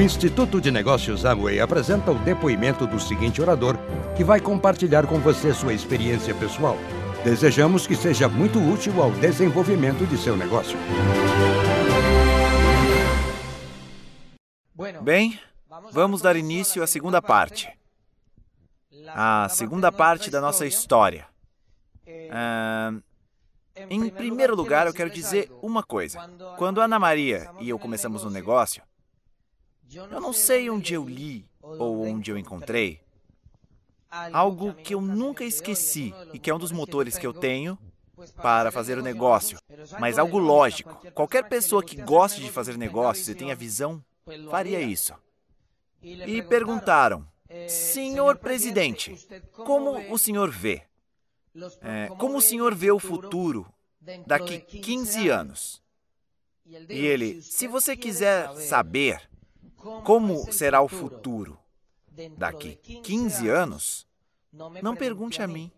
O Instituto de Negócios Amway apresenta o depoimento do seguinte orador, que vai compartilhar com você sua experiência pessoal. Desejamos que seja muito útil ao desenvolvimento de seu negócio. Bem, vamos dar início à segunda parte. A segunda parte da nossa história. Ah, em primeiro lugar, eu quero dizer uma coisa. Quando Ana Maria e eu começamos um negócio, eu não sei onde eu li ou onde eu encontrei algo que eu nunca esqueci e que é um dos motores que eu tenho para fazer o negócio, mas algo lógico. Qualquer pessoa que goste de fazer negócios e tenha visão faria isso. E perguntaram: Senhor presidente, como o senhor vê? É, como o senhor vê o futuro daqui 15 anos? E ele: Se você quiser saber como será o futuro daqui 15 anos, não pergunte a mim.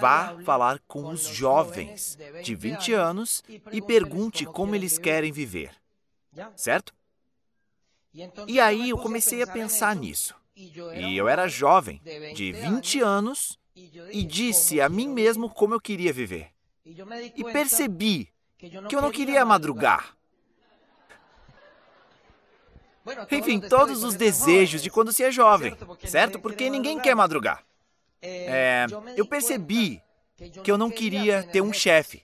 Vá falar com os jovens de 20 anos e pergunte como eles querem viver. Certo? E aí eu comecei a pensar nisso. E eu era jovem, de 20 anos, e disse a mim mesmo como eu queria viver. E percebi que eu não queria madrugar. Enfim, todos os desejos de quando se é jovem, certo? Porque ninguém quer madrugar. É, eu percebi que eu não queria ter um chefe.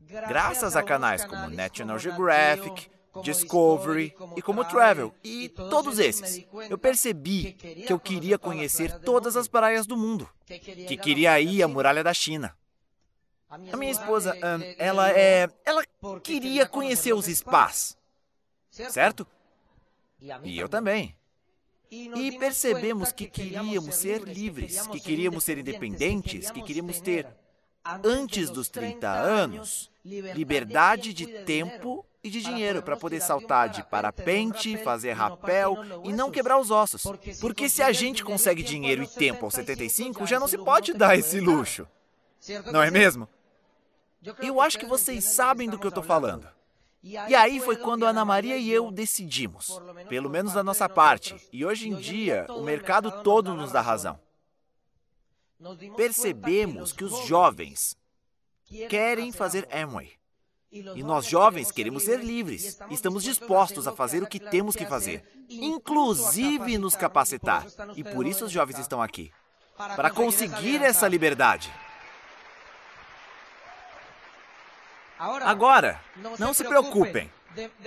Graças a canais como National Geographic, Discovery e como Travel e todos esses, eu percebi que eu queria conhecer todas as praias do mundo, que queria ir à muralha da China. A minha esposa, ela é, ela queria conhecer os spas, certo? E eu também. E percebemos que queríamos ser livres, que queríamos ser independentes, que queríamos ter, antes dos 30 anos, liberdade de tempo e de dinheiro para poder saltar de parapente, fazer rapel e não quebrar os ossos. Porque se a gente consegue dinheiro e tempo aos 75, já não se pode dar esse luxo. Não é mesmo? Eu acho que vocês sabem do que eu estou falando. E aí foi quando Ana Maria e eu decidimos, pelo menos da nossa parte, e hoje em dia o mercado todo nos dá razão. Percebemos que os jovens querem fazer Amway. E nós jovens queremos ser livres. Estamos dispostos a fazer o que temos que fazer, inclusive nos capacitar. E por isso os jovens estão aqui para conseguir essa liberdade. Agora, não se preocupem.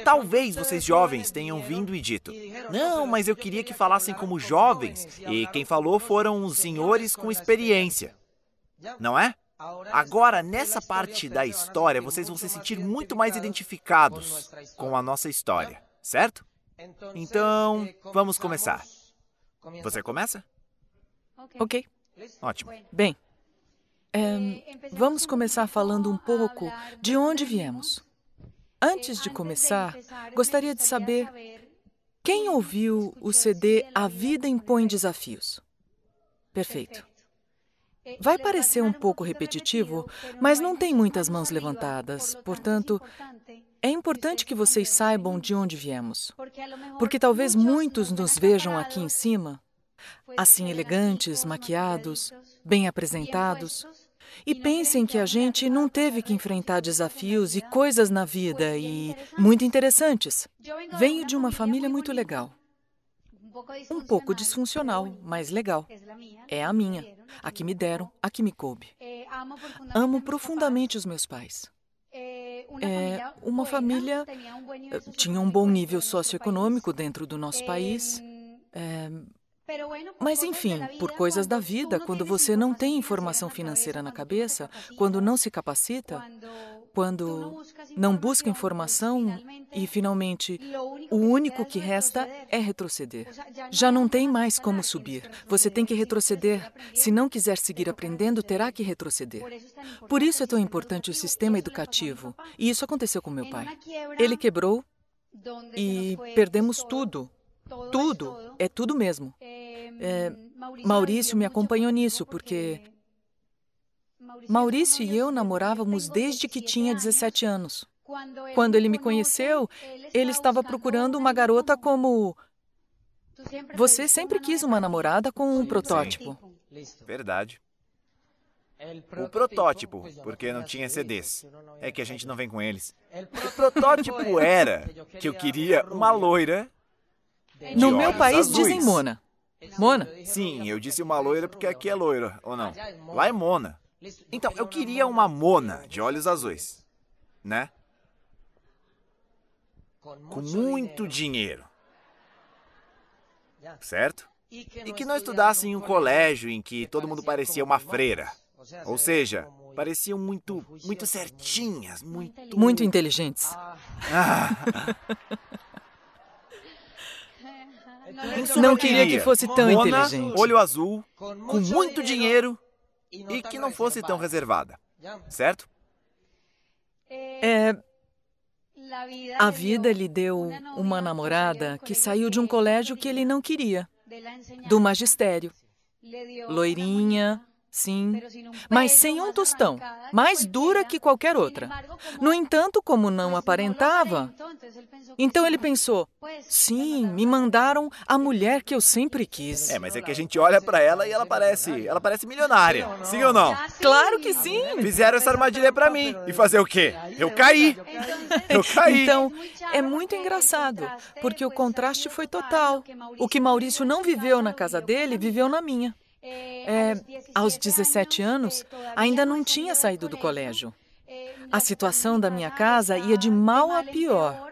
Talvez vocês jovens tenham vindo e dito: Não, mas eu queria que falassem como jovens, e quem falou foram os senhores com experiência. Não é? Agora, nessa parte da história, vocês vão se sentir muito mais identificados com a nossa história, certo? Então, vamos começar. Você começa? Ok. Ótimo. Bem, é, vamos começar falando um pouco de onde viemos. Antes de começar, gostaria de saber quem ouviu o CD A Vida Impõe Desafios. Perfeito. Vai parecer um pouco repetitivo, mas não tem muitas mãos levantadas. Portanto, é importante que vocês saibam de onde viemos. Porque talvez muitos nos vejam aqui em cima, assim elegantes, maquiados, bem apresentados, e pensem que a gente não teve que enfrentar desafios e coisas na vida e muito interessantes. Venho de uma família muito legal. Um pouco disfuncional, mas legal. É a minha, a que me deram, a que me coube. Amo profundamente os meus pais. É, uma família eh, tinha um bom nível socioeconômico dentro do nosso país. É, mas, enfim, por coisas da vida, quando você não tem informação financeira na cabeça, quando não se capacita, quando não busca informação e, finalmente, o único que resta é retroceder. Já não tem mais como subir. Você tem que retroceder. Se não quiser seguir aprendendo, terá que retroceder. Por isso é tão importante o sistema educativo. E isso aconteceu com meu pai. Ele quebrou e perdemos tudo. Tudo. É tudo mesmo. É, Maurício me acompanhou nisso, porque Maurício e eu namorávamos desde que tinha 17 anos. Quando ele me conheceu, ele estava procurando uma garota como. Você sempre quis uma namorada com um protótipo. Verdade. O protótipo, porque não tinha CDs. É que a gente não vem com eles. O protótipo era que eu queria uma loira. No meu país azuis. dizem Mona. Mona? Sim, eu disse uma loira porque aqui é loira, ou não? Lá é Mona. Então, eu queria uma Mona de olhos azuis, né? Com muito dinheiro. Certo? E que não estudasse em um colégio em que todo mundo parecia uma freira. Ou seja, pareciam muito, muito certinhas, muito... Muito inteligentes. Ah. não queria que fosse tão Mona, inteligente. olho azul, com muito dinheiro e que não fosse tão reservada. Certo? É... A vida lhe deu uma namorada que saiu de um colégio que ele não queria, do magistério. Loirinha, Sim, mas sem um tostão, mais dura que qualquer outra. No entanto, como não aparentava, então ele pensou: sim, me mandaram a mulher que eu sempre quis. É, mas é que a gente olha para ela e ela parece, ela parece milionária. Sim ou não? Claro que sim. Fizeram essa armadilha para mim e fazer o quê? Eu caí. Eu caí. Então, é muito engraçado, porque o contraste foi total. O que Maurício não viveu na casa dele, viveu na minha. É, aos 17 anos, ainda não tinha saído do colégio. A situação da minha casa ia de mal a pior.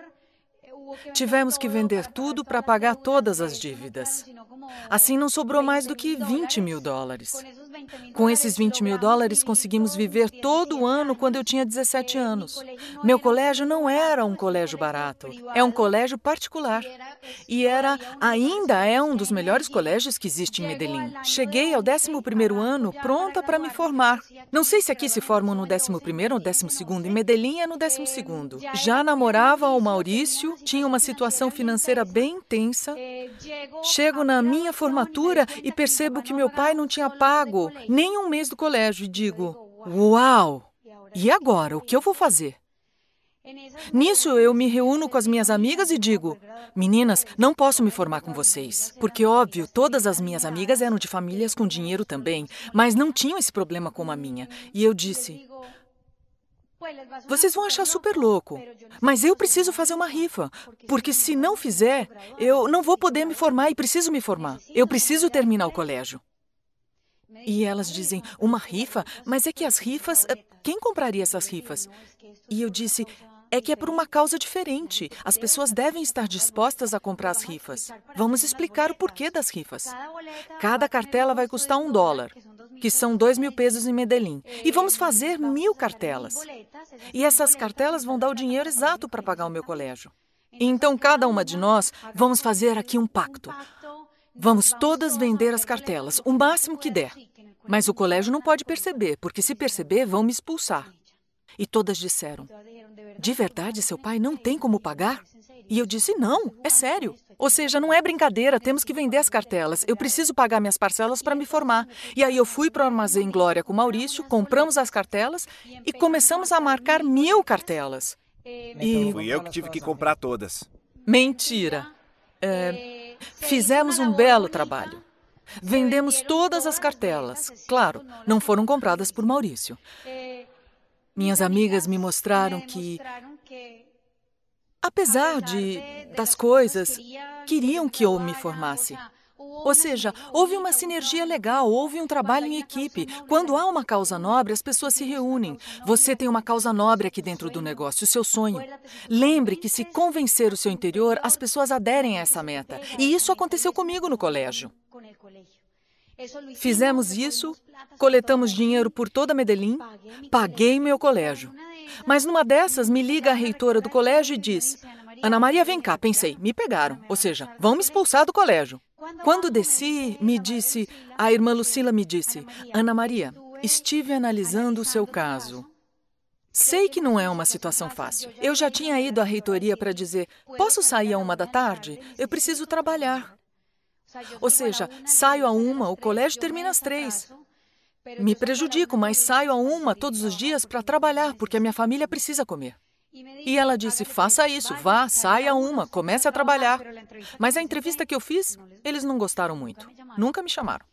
Tivemos que vender tudo para pagar todas as dívidas. Assim, não sobrou mais do que 20 mil dólares. Com esses 20 mil dólares, conseguimos viver todo o ano quando eu tinha 17 anos. Meu colégio não era um colégio barato, é um colégio particular. E era, ainda é um dos melhores colégios que existe em Medellín. Cheguei ao 11º ano pronta para me formar. Não sei se aqui se formam no 11º ou 12º, em Medellín é no 12º. Já namorava o Maurício, tinha uma situação financeira bem intensa. Chego na minha formatura e percebo que meu pai não tinha pago nem um mês do colégio e digo: Uau! E agora? O que eu vou fazer? Nisso, eu me reúno com as minhas amigas e digo: Meninas, não posso me formar com vocês. Porque, óbvio, todas as minhas amigas eram de famílias com dinheiro também, mas não tinham esse problema como a minha. E eu disse: Vocês vão achar super louco, mas eu preciso fazer uma rifa. Porque se não fizer, eu não vou poder me formar e preciso me formar. Eu preciso terminar o colégio. E elas dizem, uma rifa? Mas é que as rifas. Eh, quem compraria essas rifas? E eu disse, é que é por uma causa diferente. As pessoas devem estar dispostas a comprar as rifas. Vamos explicar o porquê das rifas. Cada cartela vai custar um dólar, que são dois mil pesos em Medellín. E vamos fazer mil cartelas. E essas cartelas vão dar o dinheiro exato para pagar o meu colégio. Então, cada uma de nós vamos fazer aqui um pacto. Vamos todas vender as cartelas, o máximo que der. Mas o colégio não pode perceber, porque se perceber, vão me expulsar. E todas disseram: De verdade, seu pai não tem como pagar? E eu disse: Não, é sério. Ou seja, não é brincadeira, temos que vender as cartelas. Eu preciso pagar minhas parcelas para me formar. E aí eu fui para o Armazém Glória com o Maurício, compramos as cartelas e começamos a marcar mil cartelas. E... Fui eu que tive que comprar todas. Mentira. É... Fizemos um belo trabalho. Vendemos todas as cartelas. Claro, não foram compradas por Maurício. Minhas amigas me mostraram que, apesar de das coisas, queriam que eu me formasse. Ou seja, houve uma sinergia legal, houve um trabalho em equipe. Quando há uma causa nobre, as pessoas se reúnem. Você tem uma causa nobre aqui dentro do negócio, o seu sonho. Lembre que se convencer o seu interior, as pessoas aderem a essa meta. E isso aconteceu comigo no colégio. Fizemos isso, coletamos dinheiro por toda Medellín, paguei meu colégio. Mas numa dessas, me liga a reitora do colégio e diz: Ana Maria, vem cá, pensei, me pegaram. Ou seja, vão me expulsar do colégio. Quando desci, me disse, a irmã Lucila me disse, Ana Maria, estive analisando o seu caso. Sei que não é uma situação fácil. Eu já tinha ido à reitoria para dizer: posso sair a uma da tarde? Eu preciso trabalhar. Ou seja, saio a uma, o colégio termina às três. Me prejudico, mas saio a uma todos os dias para trabalhar, porque a minha família precisa comer. E ela disse: faça isso, vá, saia uma, comece a trabalhar. Mas a entrevista que eu fiz, eles não gostaram muito. Nunca me chamaram.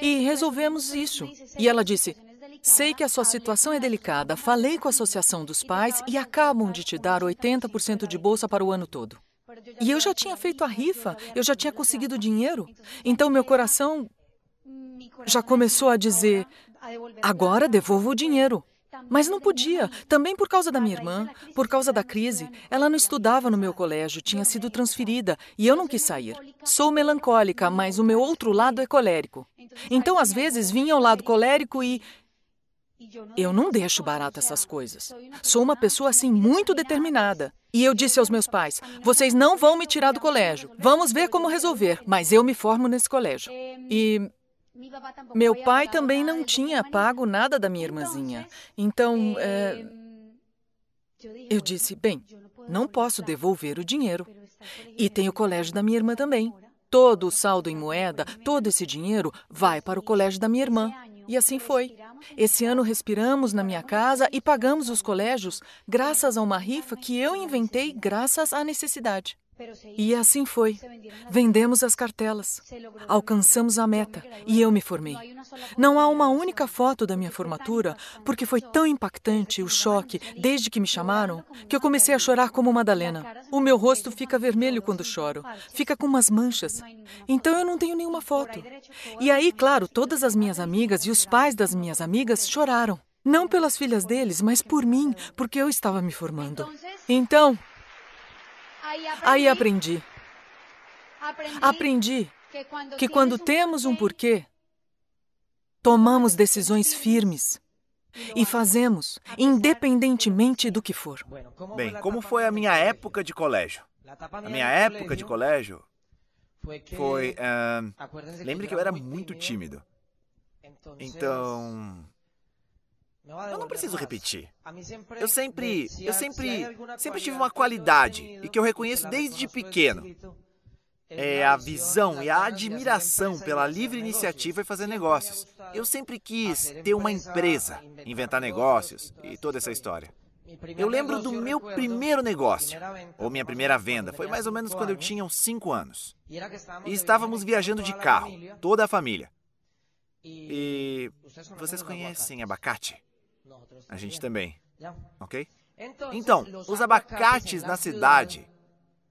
E resolvemos isso. E ela disse: Sei que a sua situação é delicada. Falei com a Associação dos Pais e acabam de te dar 80% de bolsa para o ano todo. E eu já tinha feito a rifa, eu já tinha conseguido dinheiro. Então meu coração já começou a dizer: agora devolvo o dinheiro. Mas não podia, também por causa da minha irmã, por causa da crise. Ela não estudava no meu colégio, tinha sido transferida e eu não quis sair. Sou melancólica, mas o meu outro lado é colérico. Então, às vezes, vinha ao lado colérico e. Eu não deixo barato essas coisas. Sou uma pessoa assim muito determinada. E eu disse aos meus pais: vocês não vão me tirar do colégio. Vamos ver como resolver, mas eu me formo nesse colégio. E meu pai também não tinha pago nada da minha irmãzinha. Então, é... eu disse: bem, não posso devolver o dinheiro. E tem o colégio da minha irmã também. Todo o saldo em moeda, todo esse dinheiro vai para o colégio da minha irmã. E assim foi. Esse ano respiramos na minha casa e pagamos os colégios graças a uma rifa que eu inventei graças à necessidade. E assim foi. Vendemos as cartelas, alcançamos a meta e eu me formei. Não há uma única foto da minha formatura, porque foi tão impactante o choque desde que me chamaram que eu comecei a chorar como Madalena. O meu rosto fica vermelho quando choro, fica com umas manchas. Então eu não tenho nenhuma foto. E aí, claro, todas as minhas amigas e os pais das minhas amigas choraram. Não pelas filhas deles, mas por mim, porque eu estava me formando. Então, Aí aprendi. Aprendi que quando temos um porquê, tomamos decisões firmes e fazemos, independentemente do que for. Bem, como foi a minha época de colégio? A minha época de colégio foi. Uh, lembre que eu era muito tímido. Então. Eu não preciso repetir. Eu sempre, eu sempre, sempre tive uma qualidade e que eu reconheço desde pequeno. É a visão e a admiração pela livre iniciativa e fazer negócios. Eu sempre quis ter uma empresa, inventar negócios e toda essa história. Eu lembro do meu primeiro negócio, ou minha primeira venda, foi mais ou menos quando eu tinha uns 5 anos. E estávamos viajando de carro, toda a família. E vocês conhecem abacate? A gente também. Ok? Então, os abacates na cidade,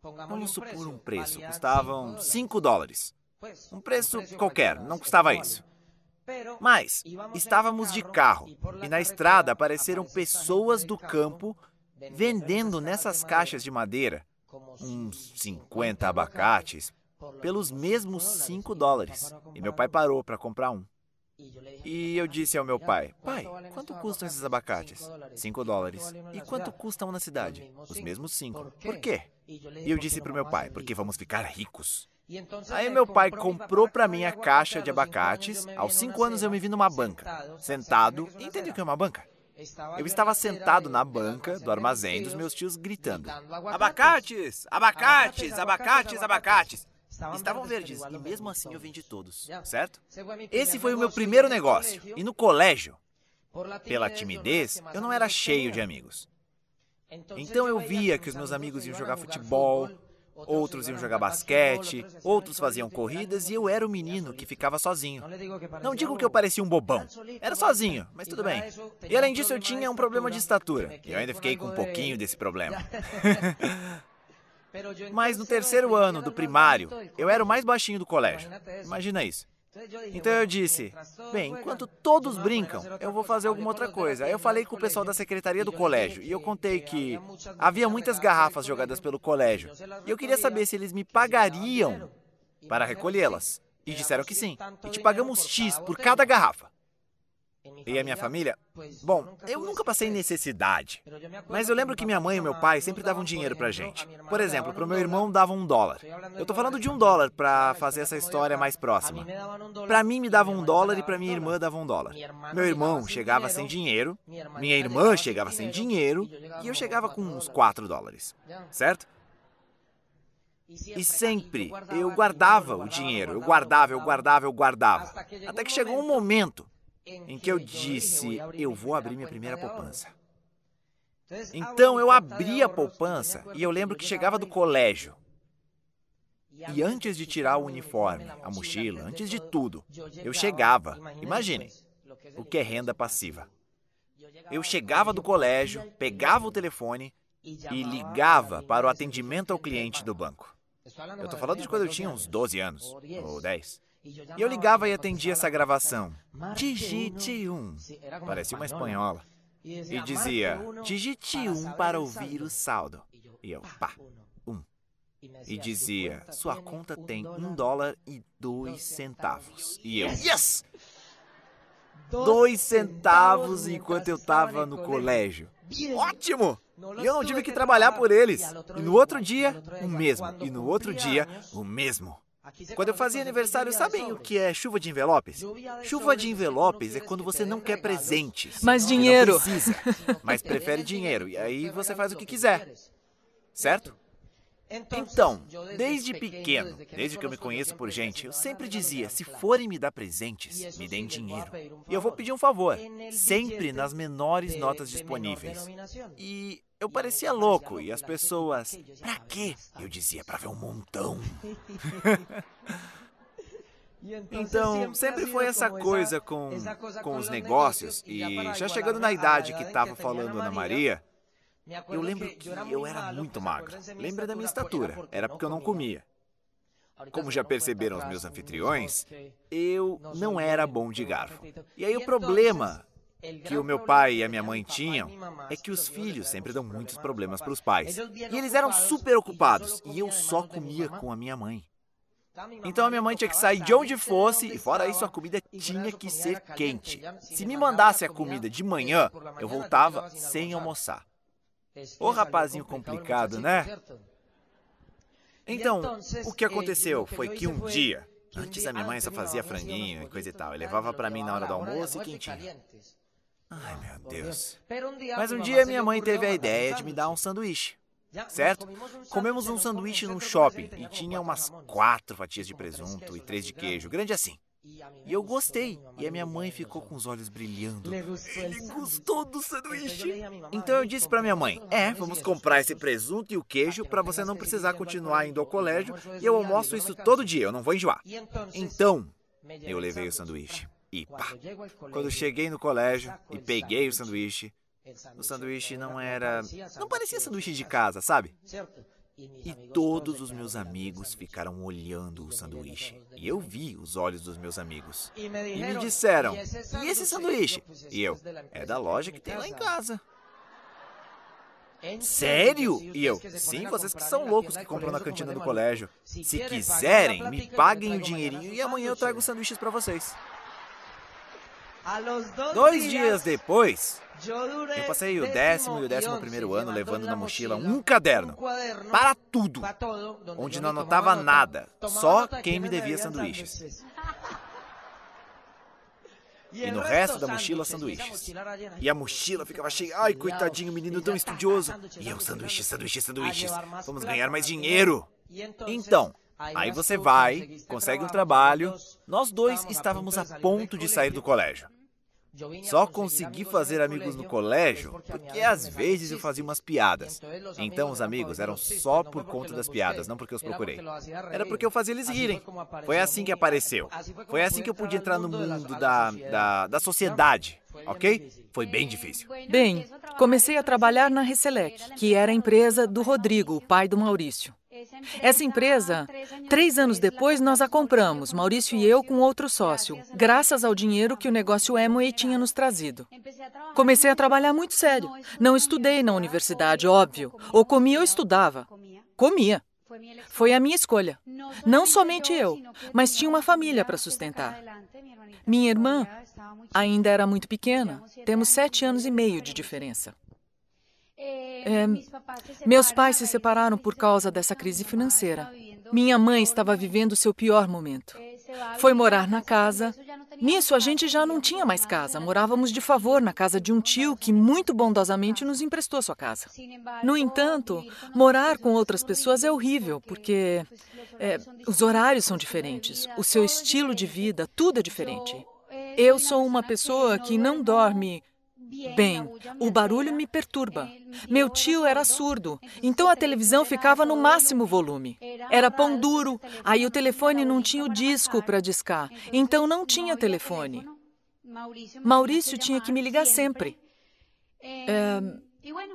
vamos supor um preço, custavam 5 dólares. Um preço qualquer, não custava isso. Mas estávamos de carro e na estrada apareceram pessoas do campo vendendo nessas caixas de madeira uns 50 abacates pelos mesmos 5 dólares. E meu pai parou para comprar um. E eu disse ao meu pai: Pai, quanto custam esses abacates? Cinco dólares. E quanto custam na cidade? Os mesmos cinco. Por quê? E eu disse para o meu pai: Porque vamos ficar ricos. Aí meu pai comprou para mim a caixa de abacates. Aos cinco anos eu me vi numa banca, sentado. Entende o que é uma banca? Eu estava sentado na banca do armazém dos meus tios gritando: Abacates! Abacates! Abacates! Abacates! Estavam verdes e mesmo assim eu vendi todos, certo? Esse foi o meu primeiro negócio. E no colégio, pela timidez, eu não era cheio de amigos. Então eu via que os meus amigos iam jogar futebol, outros iam jogar basquete, outros faziam corridas e eu era o menino que ficava sozinho. Não digo que eu parecia um bobão, era sozinho, mas tudo bem. E além disso eu tinha um problema de estatura, e eu ainda fiquei com um pouquinho desse problema. Mas no terceiro ano do primário, eu era o mais baixinho do colégio. Imagina isso. Então eu disse: bem, enquanto todos brincam, eu vou fazer alguma outra coisa. Aí eu falei com o pessoal da secretaria do colégio e eu contei que havia muitas garrafas jogadas pelo colégio. E eu queria saber se eles me pagariam para recolhê-las. E disseram que sim. E te pagamos X por cada garrafa. E a minha família? Bom, eu nunca passei necessidade. Mas eu lembro que minha mãe e meu pai sempre davam dinheiro pra gente. Por exemplo, pro meu irmão davam um dólar. Eu tô falando de um dólar pra fazer essa história mais próxima. Pra mim me davam um dólar e pra minha irmã davam um dólar. Meu irmão chegava sem dinheiro, minha irmã chegava sem dinheiro e eu chegava com uns 4 dólares. Certo? E sempre eu guardava o dinheiro, eu guardava, eu guardava, eu guardava. Até que chegou um momento em que eu disse: Eu vou abrir minha primeira poupança. Então eu abri a poupança e eu lembro que chegava do colégio. E antes de tirar o uniforme, a mochila, antes de tudo, eu chegava, imaginem, o que é renda passiva. Eu chegava do colégio, pegava o telefone e ligava para o atendimento ao cliente do banco. Eu estou falando de quando eu tinha uns 12 anos, ou 10. E eu ligava e atendia essa gravação. Digite um. Parecia uma espanhola. E dizia, digite um para ouvir o saldo. E eu, pá, um. E dizia, sua conta tem um dólar e dois centavos. E eu, yes! Dois centavos enquanto eu estava no colégio. Ótimo! E eu não tive que trabalhar por eles. E no outro dia, o mesmo. E no outro dia, o mesmo. Quando eu fazia aniversário, sabem o que é chuva de envelopes? Chuva de envelopes é quando você não quer presentes. Mas dinheiro. Precisa, mas prefere dinheiro. E aí você faz o que quiser. Certo? Então, desde pequeno, desde que eu me conheço por gente, eu sempre dizia: se forem me dar presentes, me deem dinheiro. E eu vou pedir um favor, sempre nas menores notas disponíveis. E eu parecia louco e as pessoas: pra quê? Eu dizia: pra ver um montão. Então, sempre foi essa coisa com, com os negócios. E já chegando na idade que estava falando Ana Maria. Eu lembro que eu era muito magro. Lembra da minha estatura? Era porque eu não comia. Como já perceberam os meus anfitriões, eu não era bom de garfo. E aí o problema que o meu pai e a minha mãe tinham é que os filhos sempre dão muitos problemas para os pais. E eles eram super ocupados e eu só comia com a minha mãe. Então a minha mãe tinha que sair de onde fosse e fora isso a comida tinha que ser quente. Se me mandasse a comida de manhã, eu voltava sem almoçar. Ô rapazinho complicado, né? Então, o que aconteceu foi que um dia, antes a minha mãe só fazia franguinho e coisa e tal, e levava para mim na hora do almoço e quentinho. Ai, meu Deus. Mas um dia minha mãe teve a ideia de me dar um sanduíche. Certo? Comemos um sanduíche num shopping e tinha umas quatro fatias de presunto e três de queijo, grande assim. E eu gostei. E a minha mãe ficou com os olhos brilhando. Ele gostou do sanduíche. Então eu disse para minha mãe: É, vamos comprar esse presunto e o queijo para você não precisar continuar indo ao colégio. E eu almoço isso todo dia, eu não vou enjoar. Então, eu levei o sanduíche. E pá! Quando cheguei no colégio e peguei o sanduíche, o sanduíche não era. Não parecia sanduíche de casa, sabe? E todos os meus amigos ficaram olhando o sanduíche. E eu vi os olhos dos meus amigos. E me disseram: E esse sanduíche? E eu: É da loja que tem lá em casa. Sério? E eu, sim, vocês que são loucos que compram na cantina do colégio. Se quiserem, me paguem o dinheirinho e amanhã eu trago sanduíches para vocês. Dois dias depois, eu passei o décimo e o décimo primeiro ano levando na mochila um caderno para tudo, onde não anotava nada, só quem me devia sanduíches. E no resto da mochila, sanduíches. E a mochila ficava cheia. Ai, coitadinho, menino tão estudioso. E eu, sanduíches, sanduíches, sanduíches. Vamos ganhar mais dinheiro. Então, aí você vai, consegue um trabalho. Nós dois estávamos a ponto de sair do colégio. Só consegui fazer amigos no colégio porque às vezes eu fazia umas piadas. Então os amigos eram só por conta das piadas, não porque eu os procurei. Era porque eu fazia eles rirem. Foi assim que apareceu. Foi assim que eu pude entrar no mundo da, da, da sociedade, ok? Foi bem difícil. Bem, comecei a trabalhar na Reselec, que era a empresa do Rodrigo, o pai do Maurício. Essa empresa, três anos depois, nós a compramos, Maurício e eu, com outro sócio, graças ao dinheiro que o negócio Amway tinha nos trazido. Comecei a trabalhar muito sério. Não estudei na universidade, óbvio. Ou comia ou estudava. Comia. Foi a minha escolha. Não somente eu, mas tinha uma família para sustentar. Minha irmã ainda era muito pequena. Temos sete anos e meio de diferença. É, meus pais se separaram por causa dessa crise financeira. Minha mãe estava vivendo seu pior momento. Foi morar na casa. Nisso, a gente já não tinha mais casa. Morávamos de favor na casa de um tio que muito bondosamente nos emprestou sua casa. No entanto, morar com outras pessoas é horrível, porque é, os horários são diferentes, o seu estilo de vida, tudo é diferente. Eu sou uma pessoa que não dorme Bem, o barulho me perturba. Meu tio era surdo, então a televisão ficava no máximo volume. Era pão duro, aí o telefone não tinha o disco para discar, então não tinha telefone. Maurício tinha que me ligar sempre. É,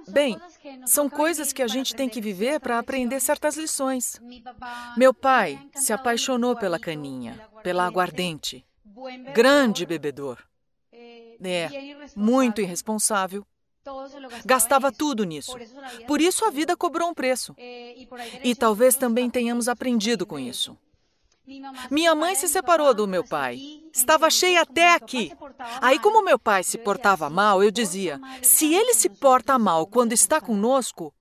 bem, são coisas que a gente tem que viver para aprender certas lições. Meu pai se apaixonou pela caninha, pela aguardente. Grande bebedor. É, muito irresponsável. Gastava tudo nisso. Por isso a vida cobrou um preço. E talvez também tenhamos aprendido com isso. Minha mãe se separou do meu pai. Estava cheia até aqui. Aí, como meu pai se portava mal, eu dizia: se ele se porta mal quando está conosco,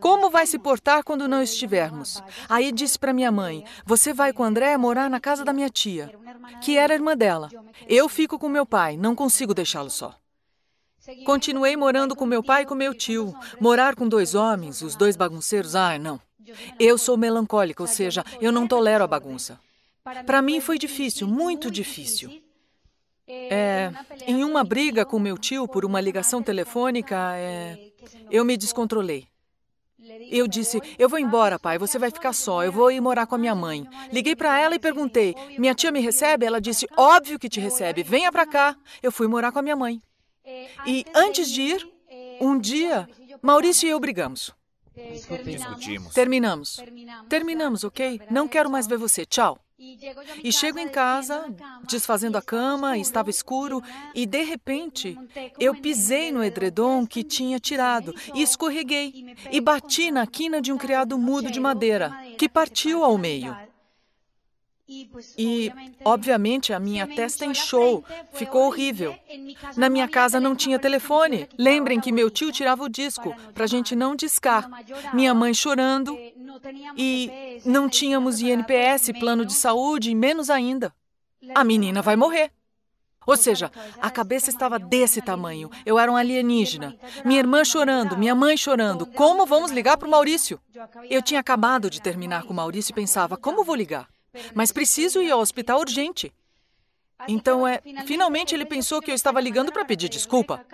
como vai se portar quando não estivermos? Aí disse para minha mãe: Você vai com André morar na casa da minha tia, que era irmã dela. Eu fico com meu pai, não consigo deixá-lo só. Continuei morando com meu pai e com meu tio. Morar com dois homens, os dois bagunceiros, ai, não. Eu sou melancólica, ou seja, eu não tolero a bagunça. Para mim foi difícil, muito difícil. É, em uma briga com meu tio por uma ligação telefônica, é, eu me descontrolei. Eu disse: Eu vou embora, pai, você vai ficar só, eu vou ir morar com a minha mãe. Liguei para ela e perguntei: Minha tia me recebe? Ela disse: Óbvio que te recebe, venha para cá. Eu fui morar com a minha mãe. E antes de ir, um dia, Maurício e eu brigamos. Discutimos. Terminamos. Terminamos, ok? Não quero mais ver você. Tchau. E chego em casa, desfazendo a cama, estava escuro, e de repente eu pisei no edredom que tinha tirado e escorreguei e bati na quina de um criado mudo de madeira, que partiu ao meio. E, obviamente, a minha testa inchou, ficou horrível. Na minha casa não tinha telefone. Lembrem que meu tio tirava o disco para a gente não discar. Minha mãe chorando e não tínhamos INPS, plano de saúde, e menos ainda. A menina vai morrer. Ou seja, a cabeça estava desse tamanho. Eu era um alienígena. Minha irmã chorando, minha mãe chorando. Como vamos ligar para o Maurício? Eu tinha acabado de terminar com o Maurício e pensava: como vou ligar? Mas preciso ir ao hospital urgente. Então, é, finalmente ele pensou que eu estava ligando para pedir desculpa.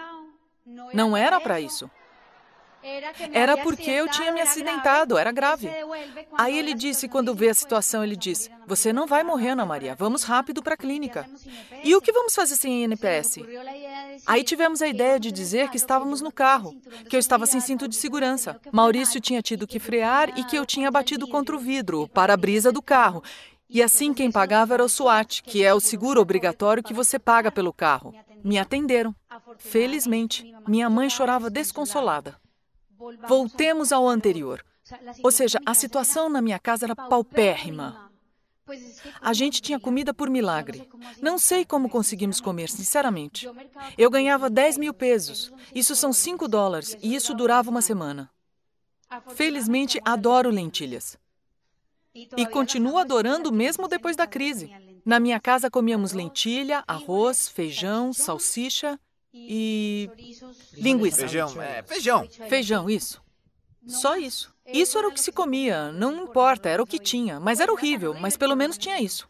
Não era para isso. Era porque eu tinha me acidentado, era grave. Aí ele disse, quando vê a situação, ele disse: Você não vai morrer, Ana Maria, vamos rápido para a clínica. E o que vamos fazer sem NPS? Aí tivemos a ideia de dizer que estávamos no carro, que eu estava sem cinto de segurança. Maurício tinha tido que frear e que eu tinha batido contra o vidro, o para-brisa do carro. E assim quem pagava era o SWAT, que é o seguro obrigatório que você paga pelo carro. Me atenderam. Felizmente, minha mãe chorava desconsolada. Voltemos ao anterior. Ou seja, a situação na minha casa era paupérrima. A gente tinha comida por milagre. Não sei como conseguimos comer, sinceramente. Eu ganhava 10 mil pesos. Isso são 5 dólares. E isso durava uma semana. Felizmente, adoro lentilhas. E continuo adorando mesmo depois da crise. Na minha casa comíamos lentilha, arroz, feijão, salsicha e linguiça. Feijão, é, feijão. Feijão, isso. Só isso. Isso era o que se comia, não importa, era o que tinha, mas era horrível, mas pelo menos tinha isso.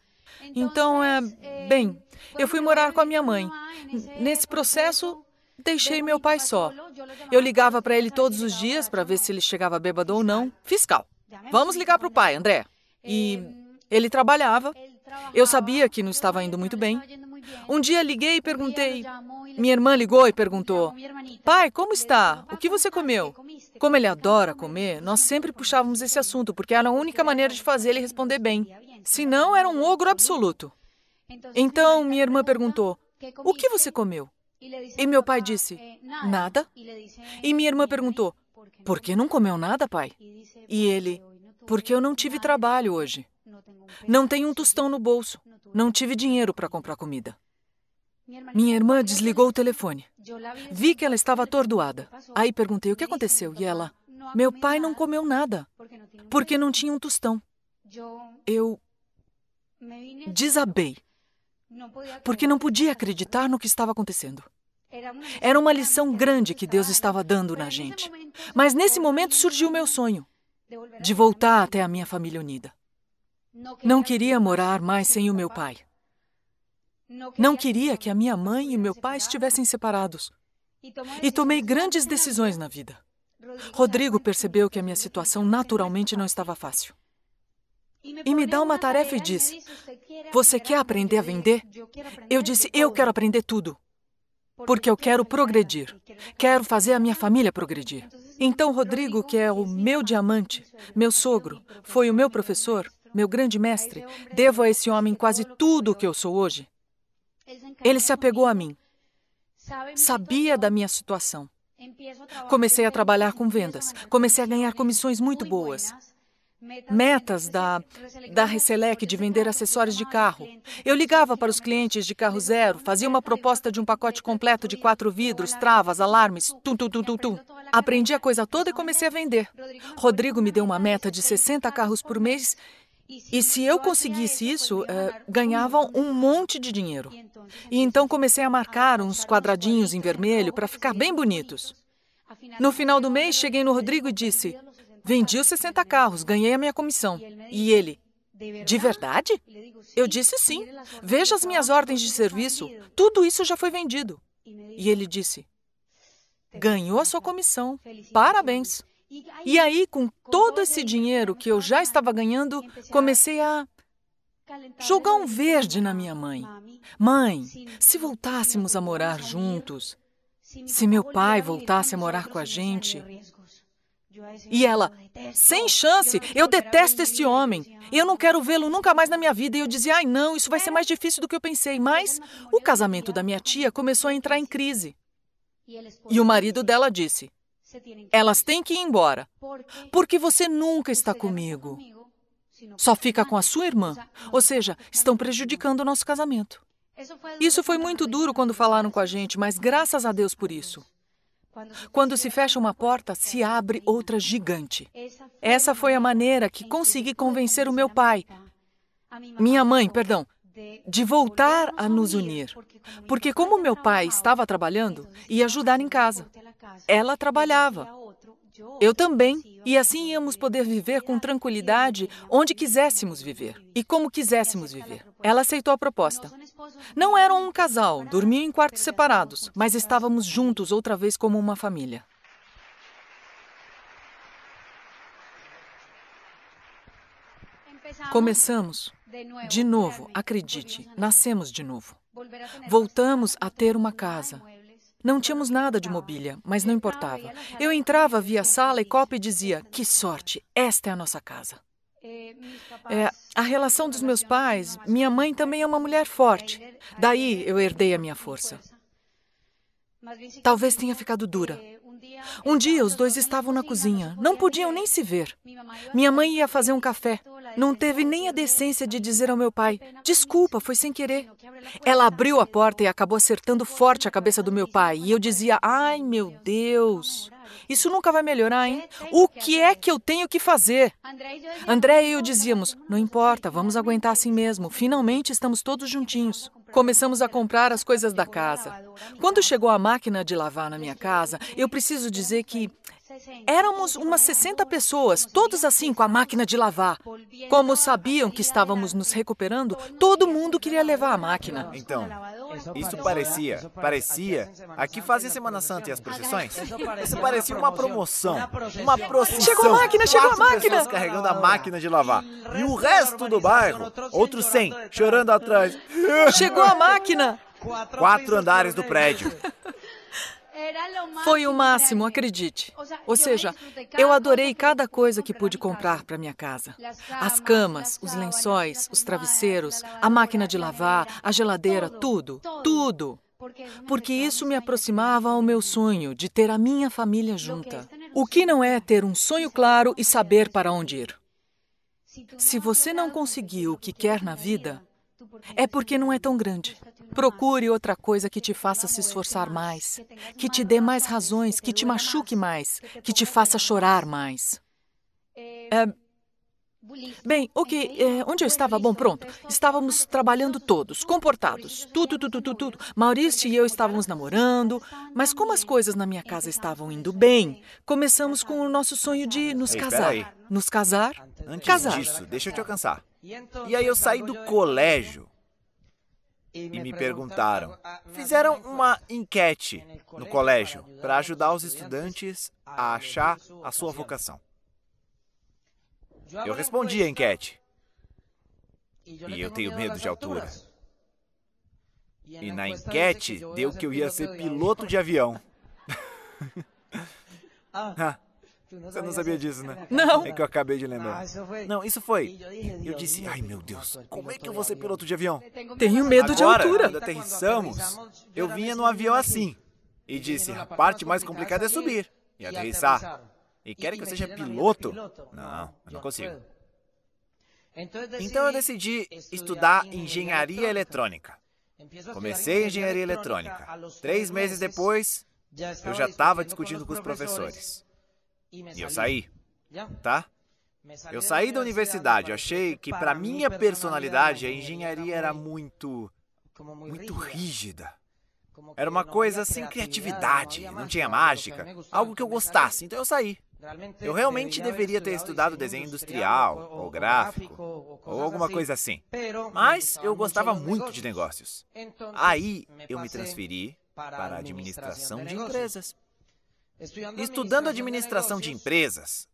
Então, é, bem, eu fui morar com a minha mãe. Nesse processo, deixei meu pai só. Eu ligava para ele todos os dias para ver se ele chegava bêbado ou não. Fiscal. Vamos ligar para o pai, André. E ele trabalhava. Eu sabia que não estava indo muito bem. Um dia liguei e perguntei. Minha irmã ligou e perguntou: Pai, como está? O que você comeu? Como ele adora comer, nós sempre puxávamos esse assunto, porque era a única maneira de fazer ele responder bem. Senão, era um ogro absoluto. Então, minha irmã perguntou: O que você comeu? E meu pai disse: Nada. E minha irmã perguntou: Por que não comeu nada, pai? E ele: porque eu não tive trabalho hoje. Não tenho um tostão no bolso. Não tive dinheiro para comprar comida. Minha irmã desligou o telefone. Vi que ela estava atordoada. Aí perguntei o que aconteceu e ela: Meu pai não comeu nada porque não tinha um tostão. Eu desabei porque não podia acreditar no que estava acontecendo. Era uma lição grande que Deus estava dando na gente. Mas nesse momento surgiu o meu sonho de voltar até a minha família unida. Não queria morar mais sem o meu pai. Não queria que a minha mãe e meu pai estivessem separados. E tomei grandes decisões na vida. Rodrigo percebeu que a minha situação naturalmente não estava fácil. E me dá uma tarefa e diz: Você quer aprender a vender? Eu disse: Eu quero aprender tudo. Porque eu quero progredir. Quero fazer a minha família progredir. Então, Rodrigo, que é o meu diamante, meu sogro, foi o meu professor, meu grande mestre, devo a esse homem quase tudo o que eu sou hoje. Ele se apegou a mim. Sabia da minha situação. Comecei a trabalhar com vendas. Comecei a ganhar comissões muito boas. Metas da, da Reselec de vender acessórios de carro. Eu ligava para os clientes de carro zero, fazia uma proposta de um pacote completo de quatro vidros, travas, alarmes, tum, tum, tum, tum, tum. Aprendi a coisa toda e comecei a vender. Rodrigo me deu uma meta de 60 carros por mês e se eu conseguisse isso, eh, ganhavam um monte de dinheiro. E então comecei a marcar uns quadradinhos em vermelho para ficar bem bonitos. No final do mês, cheguei no Rodrigo e disse: Vendi os 60 carros, ganhei a minha comissão. E ele: De verdade? Eu disse sim. Veja as minhas ordens de serviço. Tudo isso já foi vendido. E ele disse: Ganhou a sua comissão. Parabéns. E aí, com todo esse dinheiro que eu já estava ganhando, comecei a jogar um verde na minha mãe. Mãe, se voltássemos a morar juntos, se meu pai voltasse a morar com a gente. E ela, sem chance, eu detesto este homem. Eu não quero vê-lo nunca mais na minha vida. E eu dizia, ai não, isso vai ser mais difícil do que eu pensei. Mas o casamento da minha tia começou a entrar em crise. E o marido dela disse: elas têm que ir embora, porque você nunca está comigo. Só fica com a sua irmã. Ou seja, estão prejudicando o nosso casamento. Isso foi muito duro quando falaram com a gente, mas graças a Deus por isso. Quando se fecha uma porta, se abre outra gigante. Essa foi a maneira que consegui convencer o meu pai, minha mãe, perdão, de voltar a nos unir. Porque, como meu pai estava trabalhando, ia ajudar em casa. Ela trabalhava. Eu também. E assim íamos poder viver com tranquilidade onde quiséssemos viver e como quiséssemos viver. Ela aceitou a proposta. Não eram um casal, dormiam em quartos separados, mas estávamos juntos outra vez como uma família. Começamos de novo, acredite, nascemos de novo. Voltamos a ter uma casa. Não tínhamos nada de mobília, mas não importava. Eu entrava via sala e copa e dizia: Que sorte, esta é a nossa casa. É, a relação dos meus pais, minha mãe também é uma mulher forte. Daí eu herdei a minha força. Talvez tenha ficado dura. Um dia os dois estavam na cozinha, não podiam nem se ver. Minha mãe ia fazer um café. Não teve nem a decência de dizer ao meu pai: Desculpa, foi sem querer. Ela abriu a porta e acabou acertando forte a cabeça do meu pai. E eu dizia: Ai, meu Deus. Isso nunca vai melhorar, hein? O que é que eu tenho que fazer? André e eu dizíamos: não importa, vamos aguentar assim mesmo. Finalmente estamos todos juntinhos. Começamos a comprar as coisas da casa. Quando chegou a máquina de lavar na minha casa, eu preciso dizer que Éramos umas 60 pessoas, todos assim com a máquina de lavar. Como sabiam que estávamos nos recuperando, todo mundo queria levar a máquina. Então, isso parecia, parecia. Aqui fazia Semana Santa e as procissões. Isso parecia uma promoção, uma procissão. Chegou a máquina, chegou a máquina. pessoas carregando a máquina de lavar. E o resto do bairro, outros 100, chorando atrás. Chegou a máquina. Quatro andares do prédio. Foi o máximo, acredite. Ou seja, eu adorei cada coisa que pude comprar para minha casa: as camas, os lençóis, os travesseiros, a máquina de lavar, a geladeira, tudo, tudo. Porque isso me aproximava ao meu sonho de ter a minha família junta. O que não é ter um sonho claro e saber para onde ir? Se você não conseguiu o que quer na vida, é porque não é tão grande. Procure outra coisa que te faça se esforçar mais, que te dê mais razões, que te machuque mais, que te faça chorar mais. É, Bem, o que? É, onde eu estava? Bom, pronto. Estávamos trabalhando todos, comportados. Tudo, tudo, tudo, tudo. Maurício e eu estávamos namorando, mas como as coisas na minha casa estavam indo bem, começamos com o nosso sonho de nos Ei, casar. Nos casar? Antes Casar. disso, deixa eu te alcançar. E aí eu saí do colégio. e me perguntaram. Fizeram uma enquete no colégio para ajudar os estudantes a achar a sua vocação. Eu respondi a enquete. E eu tenho medo de altura. E na enquete deu que eu ia ser piloto de avião. ah, você não sabia disso, né? Não. É que eu acabei de lembrar. Não, isso foi. Eu disse, ai meu Deus, como é que eu vou ser piloto de avião? Tenho medo de Agora, altura. quando aterrissamos, eu vinha no avião assim. E disse, a parte mais complicada é subir e aterrissar. E querem que eu seja piloto? Não, eu não consigo. Então eu decidi estudar engenharia eletrônica. Comecei engenharia eletrônica. Três meses depois, eu já estava discutindo com os professores. E eu saí, tá? Eu saí da universidade. Eu achei que, para minha personalidade, a engenharia era muito. muito rígida. Era uma coisa sem criatividade, não tinha mágica, algo que eu gostasse, então eu saí. Eu realmente deveria ter estudado desenho industrial, ou gráfico, ou alguma coisa assim. Mas eu gostava muito de negócios. Aí eu me transferi para a administração de empresas. Estudando administração de empresas,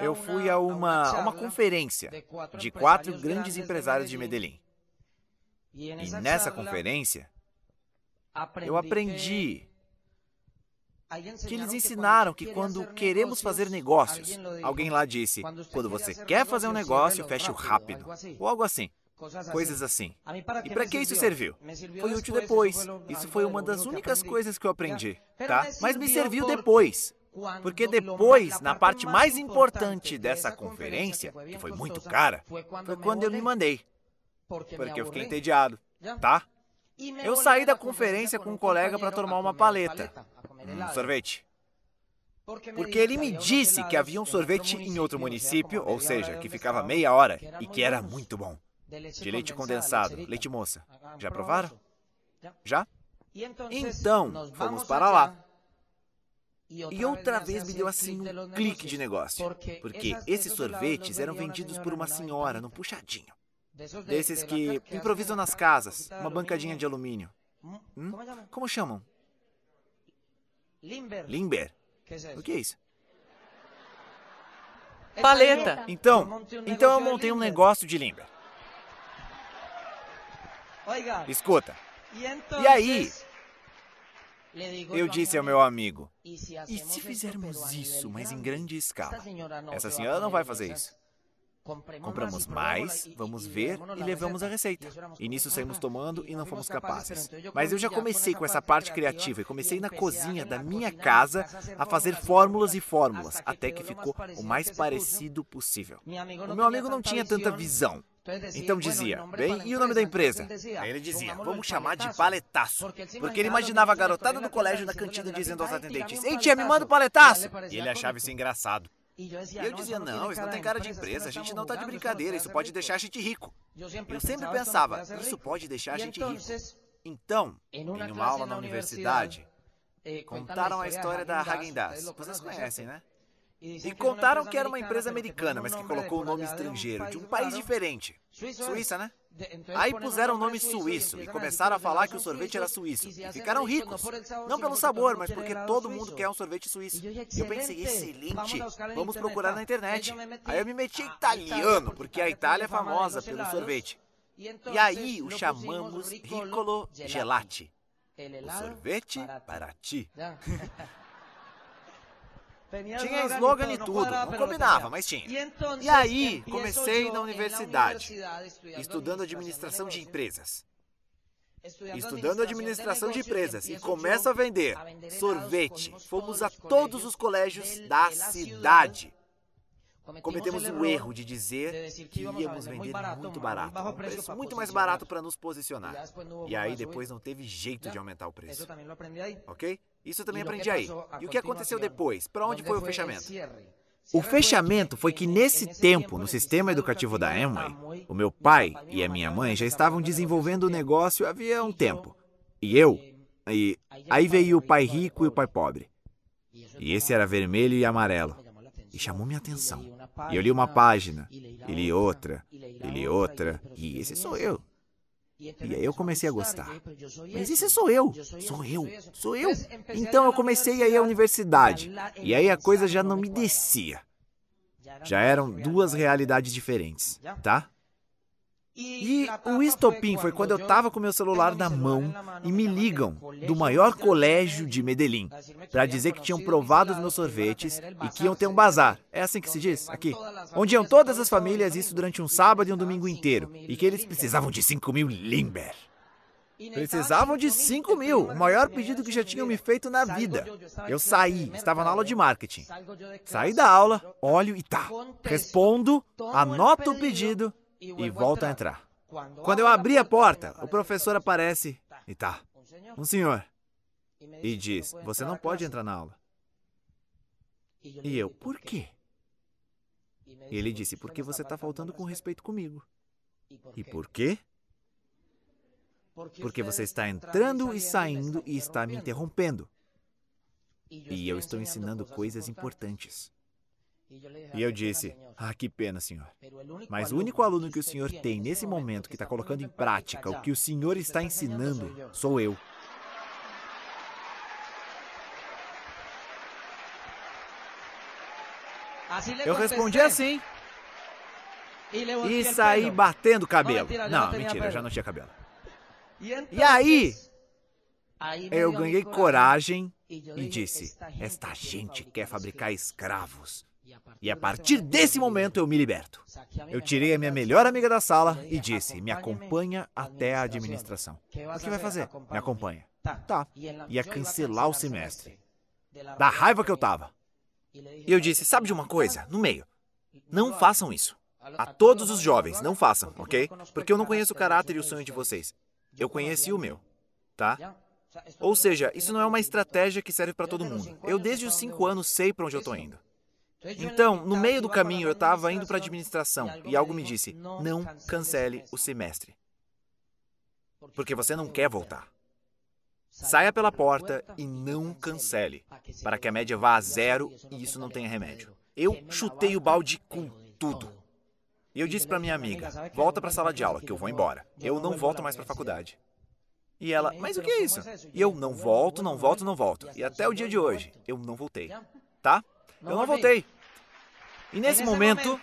eu fui a uma, uma conferência de quatro grandes empresários de Medellín. E nessa conferência, eu aprendi que eles ensinaram que quando queremos fazer negócios, alguém lá disse: quando você quer fazer um negócio, feche-o rápido, ou algo assim. Coisas assim. E para que isso serviu? Foi útil depois. Isso foi uma das únicas coisas que eu aprendi, tá? Mas me serviu depois. Porque depois, na parte mais importante dessa conferência, que foi muito cara, foi quando eu me mandei. Porque eu fiquei entediado, tá? Eu saí da conferência com um colega para tomar uma paleta, um sorvete. Porque ele me disse que havia um sorvete em outro município, ou seja, que ficava meia hora e que era muito bom. De leite condensado, leite moça. Já provaram? Já? Então, fomos para lá. E outra vez me deu assim um clique de negócio. Porque esses sorvetes eram vendidos por uma senhora no puxadinho. Desses que improvisam nas casas, uma bancadinha de alumínio. Hum? Como chamam? Limber. O que é isso? Paleta. Então, então eu montei um negócio de limber. Escuta. E aí, eu disse ao meu amigo: e se fizermos isso, mas em grande escala? Essa senhora não vai fazer isso. Compramos mais, vamos ver e levamos a receita. E nisso saímos tomando e não fomos capazes. Mas eu já comecei com essa parte criativa e comecei na cozinha da minha casa a fazer fórmulas e fórmulas, até que ficou o mais parecido possível. O meu amigo não tinha tanta visão. Então dizia, bem, e o nome da empresa? Aí ele dizia, vamos chamar de paletaço. Porque ele imaginava a garotada do colégio na cantina dizendo aos atendentes, Ei tia, me manda um paletaço! E ele achava isso engraçado. E eu dizia, não, isso não tem cara de empresa, a gente não está de brincadeira, isso pode deixar a gente rico. Eu sempre pensava, isso pode deixar a gente rico. Então, em uma aula na universidade, contaram a história da Häagen-Dazs. Vocês conhecem, né? E contaram que era uma empresa americana, mas que colocou o nome estrangeiro, de um país diferente. Suíça, né? Aí puseram o nome suíço e começaram a falar que o sorvete era suíço. E ficaram ricos. Não pelo sabor, mas porque todo mundo quer um sorvete suíço. E eu pensei, excelente, vamos procurar na internet. Aí eu me meti em italiano, porque a Itália é famosa pelo sorvete. E aí o chamamos Riccolo Gelati. O sorvete para ti. Tinha slogan e tudo, não combinava, mas tinha. E aí, comecei na universidade, estudando administração de empresas. Estudando administração de empresas e começo a vender sorvete. Fomos a todos os colégios da cidade. Cometemos o erro de dizer que íamos vender muito barato, um preço muito mais barato para nos posicionar. E aí depois não teve jeito de aumentar o preço. Ok? Isso eu também aprendi aí. E o que aconteceu depois? Para onde foi o fechamento? O fechamento foi que nesse tempo, no sistema educativo da Amway, o meu pai e a minha mãe já estavam desenvolvendo o negócio havia um tempo. E eu, e aí veio o pai rico e o pai pobre. E esse era vermelho e amarelo. E chamou minha atenção. E eu li uma página, e li outra, e li outra, e esse sou eu. E aí eu comecei a gostar. Mas esse sou eu, sou eu, sou eu. Então eu comecei a ir à universidade. E aí a coisa já não me descia. Já eram duas realidades diferentes, tá? E o estopim foi quando eu estava com meu celular na mão e me ligam do maior colégio de Medellín para dizer que tinham provado os meus sorvetes e que iam ter um bazar. É assim que se diz? Aqui. Onde iam todas as famílias, isso durante um sábado e um domingo inteiro. E que eles precisavam de 5 mil limber. Precisavam de 5 mil, o maior pedido que já tinham me feito na vida. Eu saí, estava na aula de marketing. Saí da aula, olho e tá. Respondo, anoto o pedido e volta a entrar. Quando eu abri a porta, o professor aparece e tá. Um senhor. E diz: Você não pode entrar na aula. E eu, por quê? Ele disse: Porque você está faltando com respeito comigo. E por quê? Porque você está entrando e saindo e está me interrompendo. E eu estou ensinando coisas importantes. E eu disse: Ah, que pena, senhor. Mas o único aluno que o senhor tem nesse momento que está colocando em prática o que o senhor está ensinando sou eu. Eu respondi assim. E saí batendo o cabelo. Não, mentira, eu já não tinha cabelo. E aí, eu ganhei coragem e disse: Esta gente quer fabricar escravos. E a partir desse momento eu me liberto. Eu tirei a minha melhor amiga da sala e disse: Me acompanha até a administração. O que vai fazer? Me acompanha. Tá. Ia cancelar o semestre. Da raiva que eu tava. E eu disse: Sabe de uma coisa? No meio. Não façam isso. A todos os jovens, não façam, ok? Porque eu não conheço o caráter e o sonho de vocês. Eu conheci o meu, tá? Ou seja, isso não é uma estratégia que serve para todo mundo. Eu, desde os cinco anos, sei para onde eu estou indo. Então, no meio do caminho, eu estava indo para a administração e algo me disse: não cancele o semestre. Porque você não quer voltar. Saia pela porta e não cancele, para que a média vá a zero e isso não tenha remédio. Eu chutei o balde com tudo. E eu disse para minha amiga: volta para a sala de aula, que eu vou embora. Eu não volto mais para a faculdade. E ela: mas o que é isso? E eu: não volto, não volto, não volto. E até o dia de hoje, eu não voltei. Tá? Eu não voltei. E nesse momento,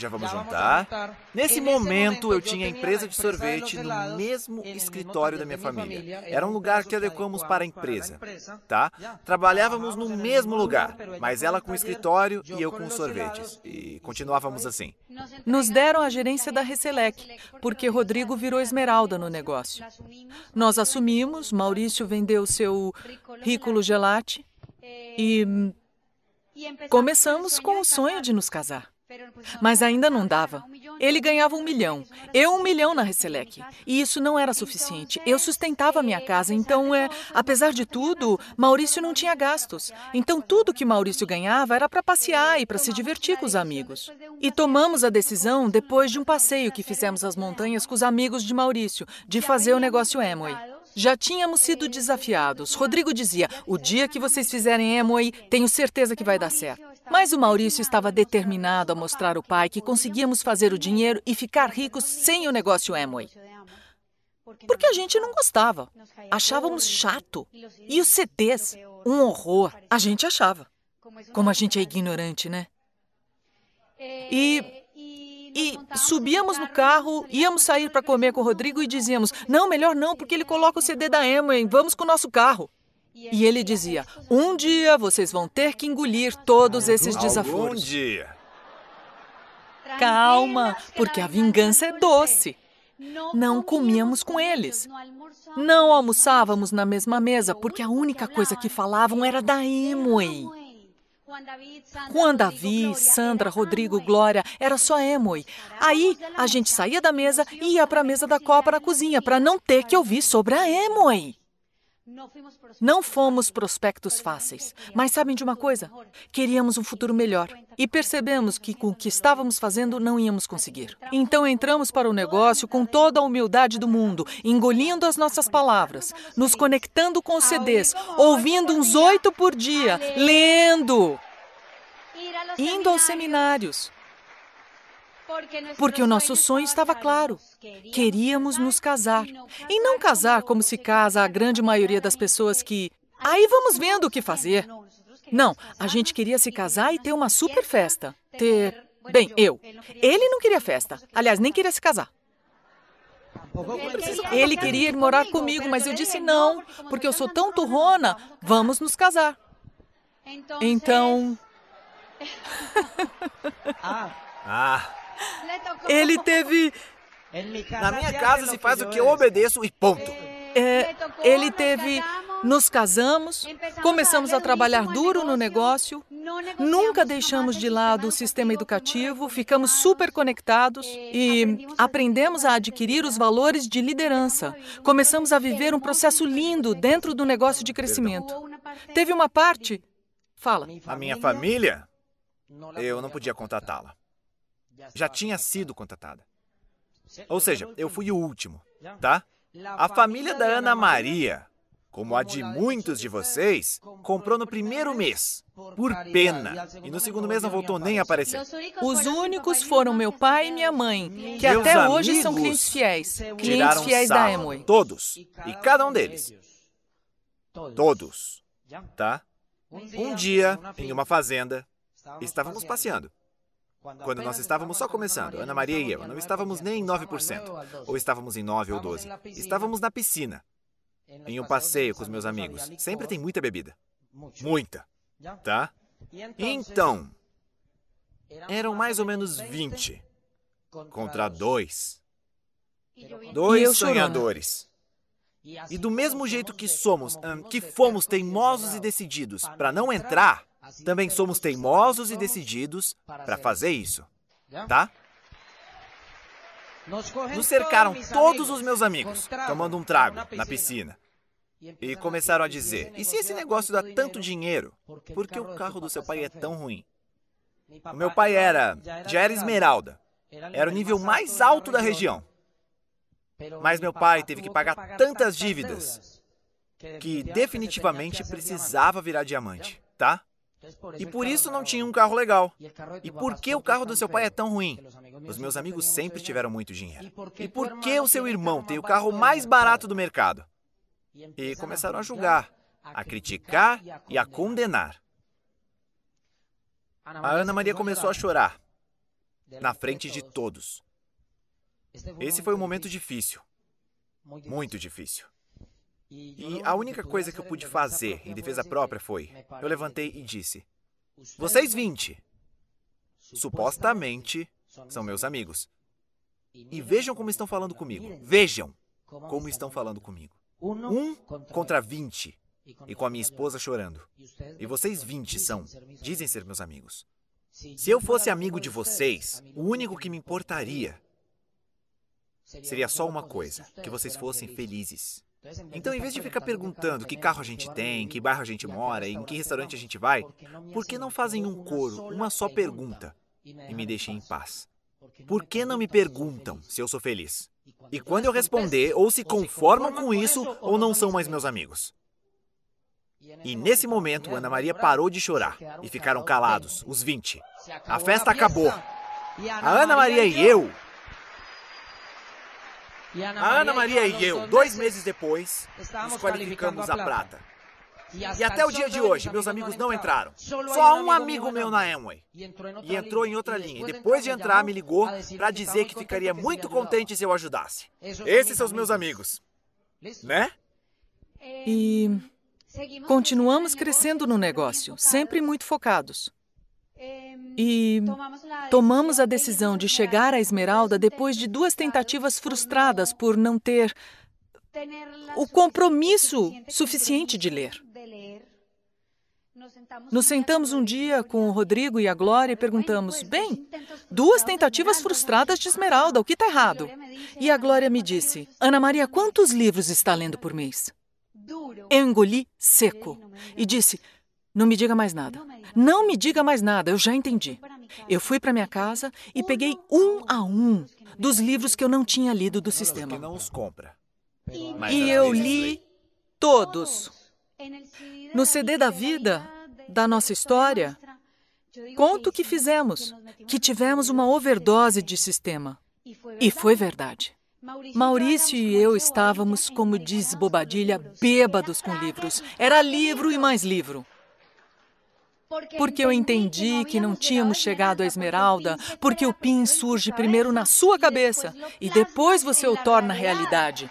já vamos juntar. Nesse momento, eu tinha a empresa de sorvete no mesmo escritório da minha família. Era um lugar que adequamos para a empresa, tá? Trabalhávamos no mesmo lugar, mas ela com o escritório e eu com os sorvetes. E continuávamos assim. Nos deram a gerência da Reselec, porque Rodrigo virou esmeralda no negócio. Nós assumimos, Maurício vendeu seu rículo gelate e Começamos com o sonho de nos casar. Mas ainda não dava. Ele ganhava um milhão, eu um milhão na Reselec. E isso não era suficiente. Eu sustentava a minha casa, então, é, apesar de tudo, Maurício não tinha gastos. Então, tudo que Maurício ganhava era para passear e para se divertir com os amigos. E tomamos a decisão, depois de um passeio que fizemos às montanhas com os amigos de Maurício, de fazer o negócio Amway. Já tínhamos sido desafiados. Rodrigo dizia: o dia que vocês fizerem Amway, tenho certeza que vai dar certo. Mas o Maurício estava determinado a mostrar ao pai que conseguíamos fazer o dinheiro e ficar ricos sem o negócio Amway. Porque a gente não gostava. Achávamos chato. E os CTs, um horror. A gente achava. Como a gente é ignorante, né? E e subíamos no carro, íamos sair para comer com o Rodrigo e dizíamos: Não, melhor não, porque ele coloca o CD da Emily, vamos com o nosso carro. E ele dizia: Um dia vocês vão ter que engolir todos esses desafios. Um dia. Calma, porque a vingança é doce. Não comíamos com eles. Não almoçávamos na mesma mesa, porque a única coisa que falavam era da Emily. Juan Davi, Sandra, Rodrigo, Glória, era só Emoi. Aí a gente saía da mesa e ia para a mesa da Copa na cozinha para não ter que ouvir sobre a Emoi. Não fomos prospectos fáceis, mas sabem de uma coisa? Queríamos um futuro melhor e percebemos que com o que estávamos fazendo não íamos conseguir. Então entramos para o negócio com toda a humildade do mundo, engolindo as nossas palavras, nos conectando com os CDs, ouvindo uns oito por dia, lendo, indo aos seminários. Porque o nosso sonho estava claro. Queríamos nos casar. E não casar como se casa a grande maioria das pessoas que. Aí vamos vendo o que fazer. Não, a gente queria se casar e ter uma super festa. Ter. Bem, eu. Ele não queria festa. Aliás, nem queria se casar. Ele queria ir morar comigo, mas eu disse não, porque eu sou tão turrona. Vamos nos casar. Então. Ah, Ele teve. na minha casa se faz o que eu obedeço e ponto. é, ele teve. Nos casamos, começamos a trabalhar duro no negócio, nunca deixamos de lado o sistema educativo, ficamos super conectados e aprendemos a adquirir os valores de liderança. Começamos a viver um processo lindo dentro do negócio de crescimento. Teve uma parte. Fala. A minha família, eu não podia contatá-la. Já tinha sido contatada. Ou seja, eu fui o último, tá? A família da Ana Maria, como a de muitos de vocês, comprou no primeiro mês, por pena. E no segundo mês não voltou nem a aparecer. Os únicos foram meu pai e minha mãe, que Meus até hoje são clientes fiéis. Clientes fiéis da. Amway. Todos. E cada um deles. Todos. Tá? Um dia, em uma fazenda, estávamos passeando. Quando nós estávamos só começando, Ana Maria e eu, não estávamos nem em 9%, ou estávamos em 9 ou 12. Estávamos na piscina, em um passeio com os meus amigos. Sempre tem muita bebida. Muita. Tá? Então, eram mais ou menos 20 contra dois. Dois sonhadores. E do mesmo jeito que somos, ahn, que fomos teimosos e decididos para não entrar, também somos teimosos e decididos para fazer isso, tá? Nos cercaram todos os meus amigos, tomando um trago na piscina. E começaram a dizer: e se esse negócio dá tanto dinheiro, por que o carro do seu pai é tão ruim? O meu pai era. já era esmeralda. Era o nível mais alto da região. Mas meu pai teve que pagar tantas dívidas que definitivamente precisava virar diamante, tá? E por isso não tinha um carro legal. E por que o carro do seu pai é tão ruim? Os meus amigos sempre tiveram muito dinheiro. E por que o seu irmão tem o carro mais barato do mercado? E começaram a julgar, a criticar e a condenar. A Ana Maria começou a chorar, na frente de todos. Esse foi um momento difícil, muito difícil. E a única coisa que eu pude fazer em defesa própria foi: eu levantei e disse: Vocês 20, supostamente, são meus amigos. E vejam como estão falando comigo. Vejam como estão falando comigo. Um contra 20 e com a minha esposa chorando. E vocês 20 são, dizem ser meus amigos. Se eu fosse amigo de vocês, o único que me importaria seria só uma coisa: que vocês fossem felizes. Então, em vez de ficar perguntando que carro a gente tem, que bairro a gente mora, em que restaurante a gente vai, por que não fazem um coro, uma só pergunta e me deixem em paz? Por que não me perguntam se eu sou feliz? E quando eu responder, ou se conformam com isso, ou não são mais meus amigos. E nesse momento, Ana Maria parou de chorar e ficaram calados, os 20. A festa acabou. A Ana Maria e eu, a Ana Maria e eu, dois meses depois, nos qualificamos a prata. E até o dia de hoje, meus amigos não entraram. Só um amigo meu na Amway. E entrou em outra linha. E depois de entrar, me ligou para dizer que ficaria muito contente se eu ajudasse. Esses são os meus amigos. Né? E continuamos crescendo no negócio, sempre muito focados. E tomamos a decisão de chegar à Esmeralda depois de duas tentativas frustradas por não ter o compromisso suficiente de ler. Nos sentamos um dia com o Rodrigo e a Glória e perguntamos: bem, duas tentativas frustradas de Esmeralda, o que está errado? E a Glória me disse: Ana Maria, quantos livros está lendo por mês? Eu engoli seco e disse: não me diga mais nada. Não me diga mais nada, eu já entendi. Eu fui para minha casa e peguei um a um dos livros que eu não tinha lido do sistema. não os compra. E eu li todos. No CD da vida, da nossa história, Conto que fizemos, que tivemos uma overdose de sistema. E foi verdade. Maurício e eu estávamos, como diz Bobadilha, bêbados com livros. Era livro e mais livro. Porque eu entendi que não tínhamos chegado à esmeralda, porque o PIN surge primeiro na sua cabeça e depois você o torna realidade.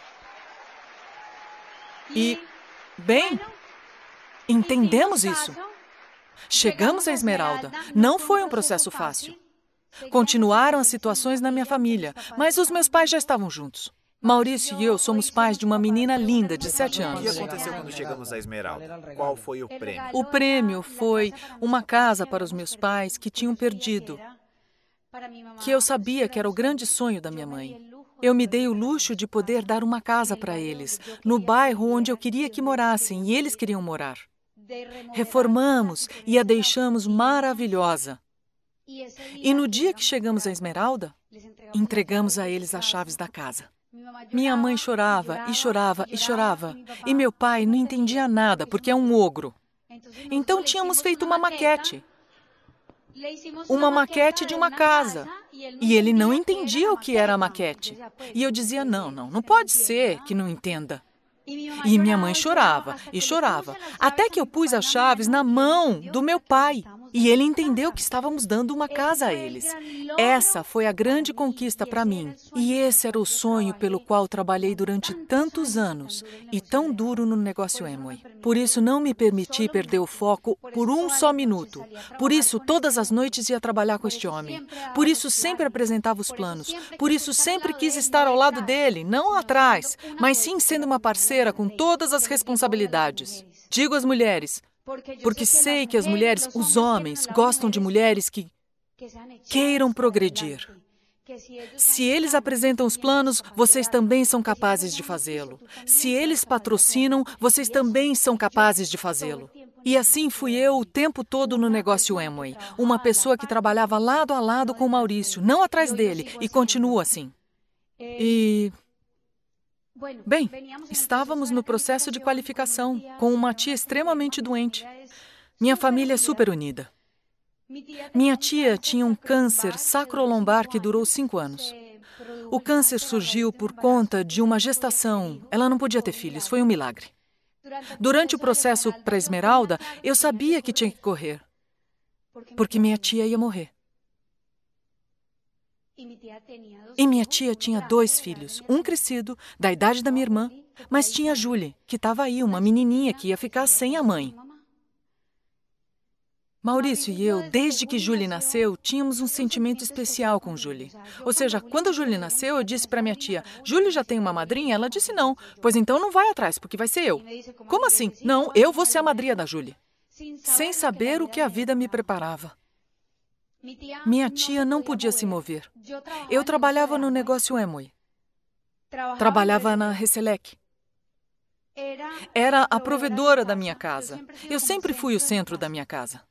E, bem, entendemos isso. Chegamos à esmeralda. Não foi um processo fácil. Continuaram as situações na minha família, mas os meus pais já estavam juntos. Maurício e eu somos pais de uma menina linda de sete anos. O que aconteceu quando chegamos à Esmeralda? Qual foi o prêmio? O prêmio foi uma casa para os meus pais que tinham perdido, que eu sabia que era o grande sonho da minha mãe. Eu me dei o luxo de poder dar uma casa para eles, no bairro onde eu queria que morassem e eles queriam morar. Reformamos e a deixamos maravilhosa. E no dia que chegamos à Esmeralda, entregamos a eles as chaves da casa. Minha mãe chorava e chorava e chorava, e meu pai não entendia nada porque é um ogro. Então tínhamos feito uma maquete. Uma maquete de uma casa. E ele não entendia o que era a maquete. E eu dizia: não, não, não pode ser que não entenda. E minha mãe chorava e chorava, até que eu pus as chaves na mão do meu pai. E ele entendeu que estávamos dando uma casa a eles. Essa foi a grande conquista para mim. E esse era o sonho pelo qual trabalhei durante tantos anos e tão duro no negócio Emway. Por isso, não me permiti perder o foco por um só minuto. Por isso, todas as noites ia trabalhar com este homem. Por isso, sempre apresentava os planos. Por isso, sempre quis estar ao lado dele, não atrás, mas sim sendo uma parceira com todas as responsabilidades. Digo às mulheres: porque sei que as mulheres, os homens, gostam de mulheres que queiram progredir. Se eles apresentam os planos, vocês também são capazes de fazê-lo. Se eles patrocinam, vocês também são capazes de fazê-lo. E assim fui eu o tempo todo no negócio Amway, uma pessoa que trabalhava lado a lado com o Maurício, não atrás dele, e continuo assim. E Bem, estávamos no processo de qualificação, com uma tia extremamente doente. Minha família é super unida. Minha tia tinha um câncer sacrolombar que durou cinco anos. O câncer surgiu por conta de uma gestação. Ela não podia ter filhos, foi um milagre. Durante o processo para Esmeralda, eu sabia que tinha que correr, porque minha tia ia morrer. E minha tia tinha dois filhos, um crescido, da idade da minha irmã, mas tinha Julie, que estava aí, uma menininha que ia ficar sem a mãe. Maurício e eu, desde que Julie nasceu, tínhamos um sentimento especial com Julie. Ou seja, quando Julie nasceu, eu disse para minha tia: Julie já tem uma madrinha? Ela disse não. Pois então não vai atrás, porque vai ser eu. Como assim? Não, eu vou ser a madrinha da Julie. Sem saber o que a vida me preparava. Minha tia não podia se mover. Eu trabalhava no negócio Emoi. Trabalhava na Reselec. Era a provedora da minha casa. Eu sempre fui o centro da minha casa.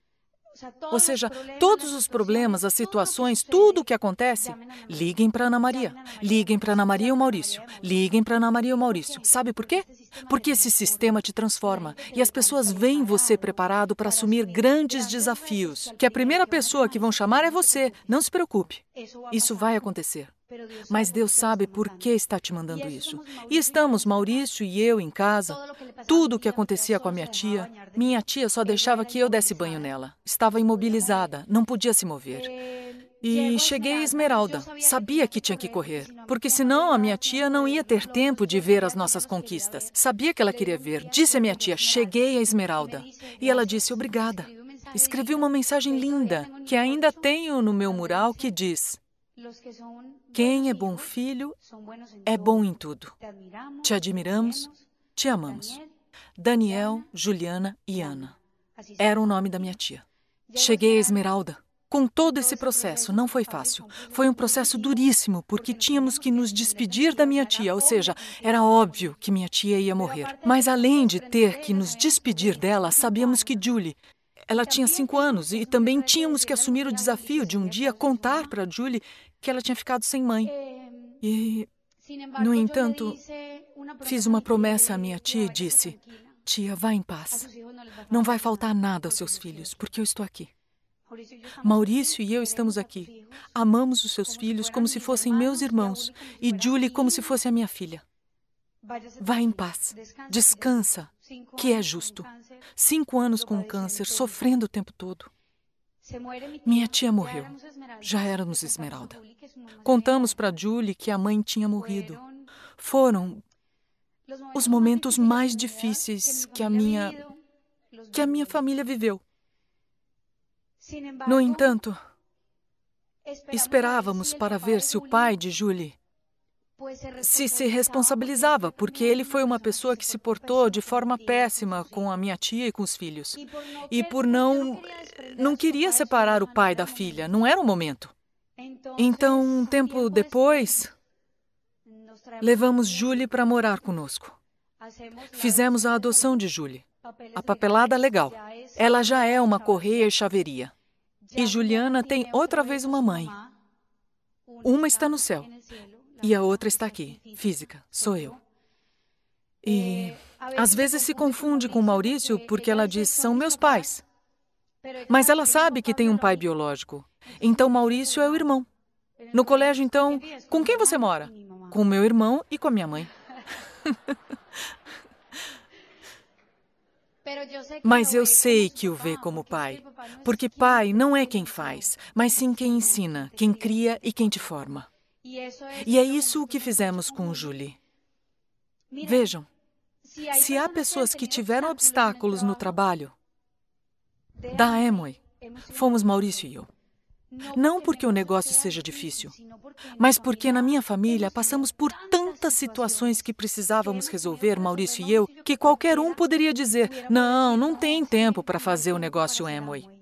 Ou seja, todos os problemas, as situações, tudo o que acontece, liguem para Ana Maria. Liguem para Ana Maria e o Maurício. Liguem para Ana Maria e o Maurício. Sabe por quê? Porque esse sistema te transforma e as pessoas veem você preparado para assumir grandes desafios. Que a primeira pessoa que vão chamar é você. Não se preocupe. Isso vai acontecer. Mas Deus sabe por que está te mandando isso. E estamos, Maurício e eu, em casa. Tudo o que acontecia com a minha tia, minha tia só deixava que eu desse banho nela. Estava imobilizada, não podia se mover. E cheguei a Esmeralda. Sabia que tinha que correr, porque senão a minha tia não ia ter tempo de ver as nossas conquistas. Sabia que ela queria ver. Disse a minha tia: Cheguei a Esmeralda. E ela disse: Obrigada. Escrevi uma mensagem linda que ainda tenho no meu mural que diz: quem é bom filho é bom em tudo. Te admiramos, te amamos. Daniel, Juliana e Ana. Era o nome da minha tia. Cheguei a Esmeralda. Com todo esse processo, não foi fácil. Foi um processo duríssimo, porque tínhamos que nos despedir da minha tia, ou seja, era óbvio que minha tia ia morrer. Mas além de ter que nos despedir dela, sabíamos que Julie. Ela tinha cinco anos e também tínhamos que assumir o desafio de um dia contar para Julie que ela tinha ficado sem mãe. E, no entanto, fiz uma promessa à minha tia e disse: Tia, vá em paz. Não vai faltar nada aos seus filhos, porque eu estou aqui. Maurício e eu estamos aqui. Amamos os seus filhos como se fossem meus irmãos e Julie como se fosse a minha filha. Vá em paz. Descansa, que é justo. Cinco anos com câncer, sofrendo o tempo todo. Minha tia morreu. Já éramos Esmeralda. Contamos para Julie que a mãe tinha morrido. Foram os momentos mais difíceis que a minha que a minha família viveu. No entanto, esperávamos para ver se o pai de Julie se se responsabilizava, porque ele foi uma pessoa que se portou de forma péssima com a minha tia e com os filhos. E por não. não queria separar o pai da filha, não era o momento. Então, um tempo depois, levamos Julie para morar conosco. Fizemos a adoção de Julie. A papelada legal. Ela já é uma correia e chaveria. E Juliana tem outra vez uma mãe. Uma está no céu e a outra está aqui, física, sou eu. E às vezes se confunde com Maurício porque ela diz: são meus pais. Mas ela sabe que tem um pai biológico. Então Maurício é o irmão. No colégio, então, com quem você mora? Com meu irmão e com a minha mãe. Mas eu sei que o vê como pai, porque pai não é quem faz, mas sim quem ensina, quem cria e quem te forma. E é isso o que fizemos com Julie. Vejam, se há pessoas que tiveram obstáculos no trabalho, da Amway, fomos Maurício e eu. Não porque o negócio seja difícil, mas porque na minha família passamos por tantas situações que precisávamos resolver, Maurício e eu, que qualquer um poderia dizer: não, não tem tempo para fazer o negócio Amway.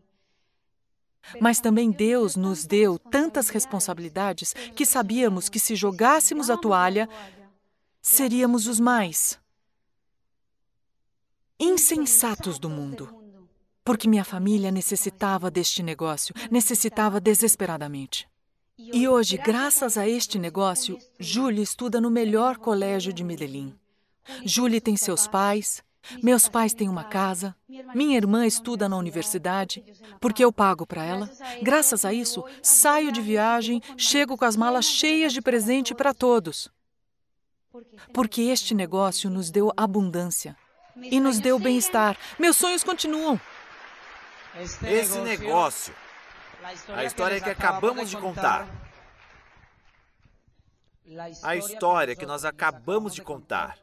Mas também Deus nos deu tantas responsabilidades que sabíamos que se jogássemos a toalha, seríamos os mais insensatos do mundo. Porque minha família necessitava deste negócio, necessitava desesperadamente. E hoje, graças a este negócio, Julie estuda no melhor colégio de Medellín. Julie tem seus pais, meus pais têm uma casa, minha irmã estuda na universidade, porque eu pago para ela. Graças a isso, saio de viagem, chego com as malas cheias de presente para todos. Porque este negócio nos deu abundância e nos deu bem-estar. Meus sonhos continuam. Esse negócio, a história que acabamos de contar, a história que nós acabamos de contar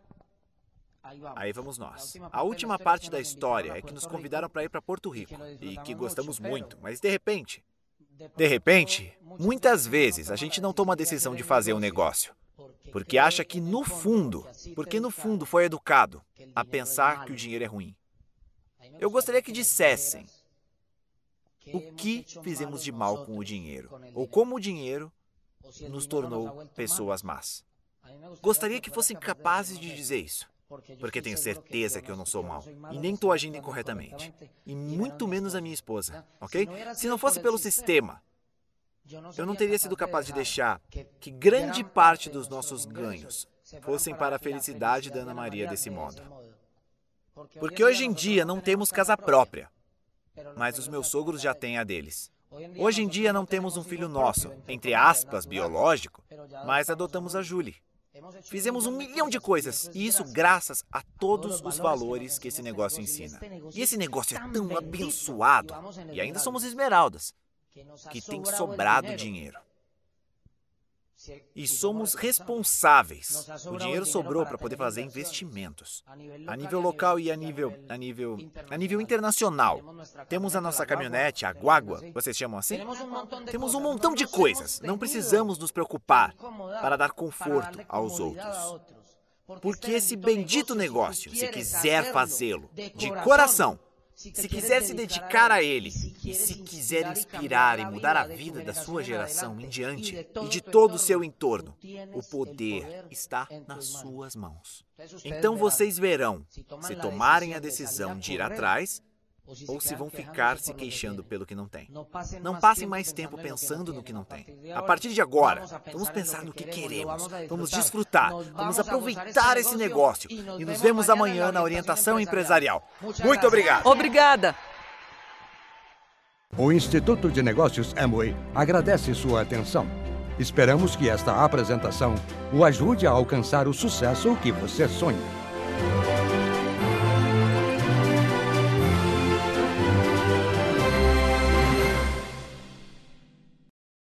Aí vamos. Nós. A última parte da história é que nos convidaram para ir para Porto Rico e que gostamos muito, mas de repente, de repente, muitas vezes a gente não toma a decisão de fazer um negócio porque acha que no fundo, porque no fundo foi educado a pensar que o dinheiro é ruim. Eu gostaria que dissessem o que fizemos de mal com o dinheiro ou como o dinheiro nos tornou pessoas más. Gostaria que fossem capazes de dizer isso porque tenho certeza que eu não sou mal e nem estou agindo incorretamente. E muito menos a minha esposa, ok? Se não fosse pelo sistema, eu não teria sido capaz de deixar que grande parte dos nossos ganhos fossem para a felicidade da Ana Maria desse modo. Porque hoje em dia não temos casa própria, mas os meus sogros já têm a deles. Hoje em dia não temos um filho nosso, entre aspas, biológico, mas adotamos a Julie. Fizemos um milhão de coisas, e isso graças a todos os valores que esse negócio ensina. E esse negócio é tão abençoado, e ainda somos esmeraldas, que tem sobrado dinheiro. E somos responsáveis. O dinheiro sobrou para poder fazer investimentos. A nível local e a nível, a nível, a nível internacional. Temos a nossa caminhonete, a Guagua, vocês chamam assim? Temos um montão de coisas. Não precisamos nos preocupar para dar conforto aos outros. Porque esse bendito negócio, se quiser fazê-lo de coração, se quiser se dedicar a Ele e se quiser inspirar e mudar a vida da sua geração em diante e de todo o seu entorno, o poder está nas suas mãos. Então vocês verão, se tomarem a decisão de ir atrás, ou se vão ficar se queixando pelo que não tem. Não passem mais tempo pensando no que não tem. A partir de agora, vamos pensar no que queremos, vamos desfrutar, vamos aproveitar esse negócio e nos vemos amanhã na orientação empresarial. Muito obrigado. Obrigada. O Instituto de Negócios Amway agradece sua atenção. Esperamos que esta apresentação o ajude a alcançar o sucesso que você sonha.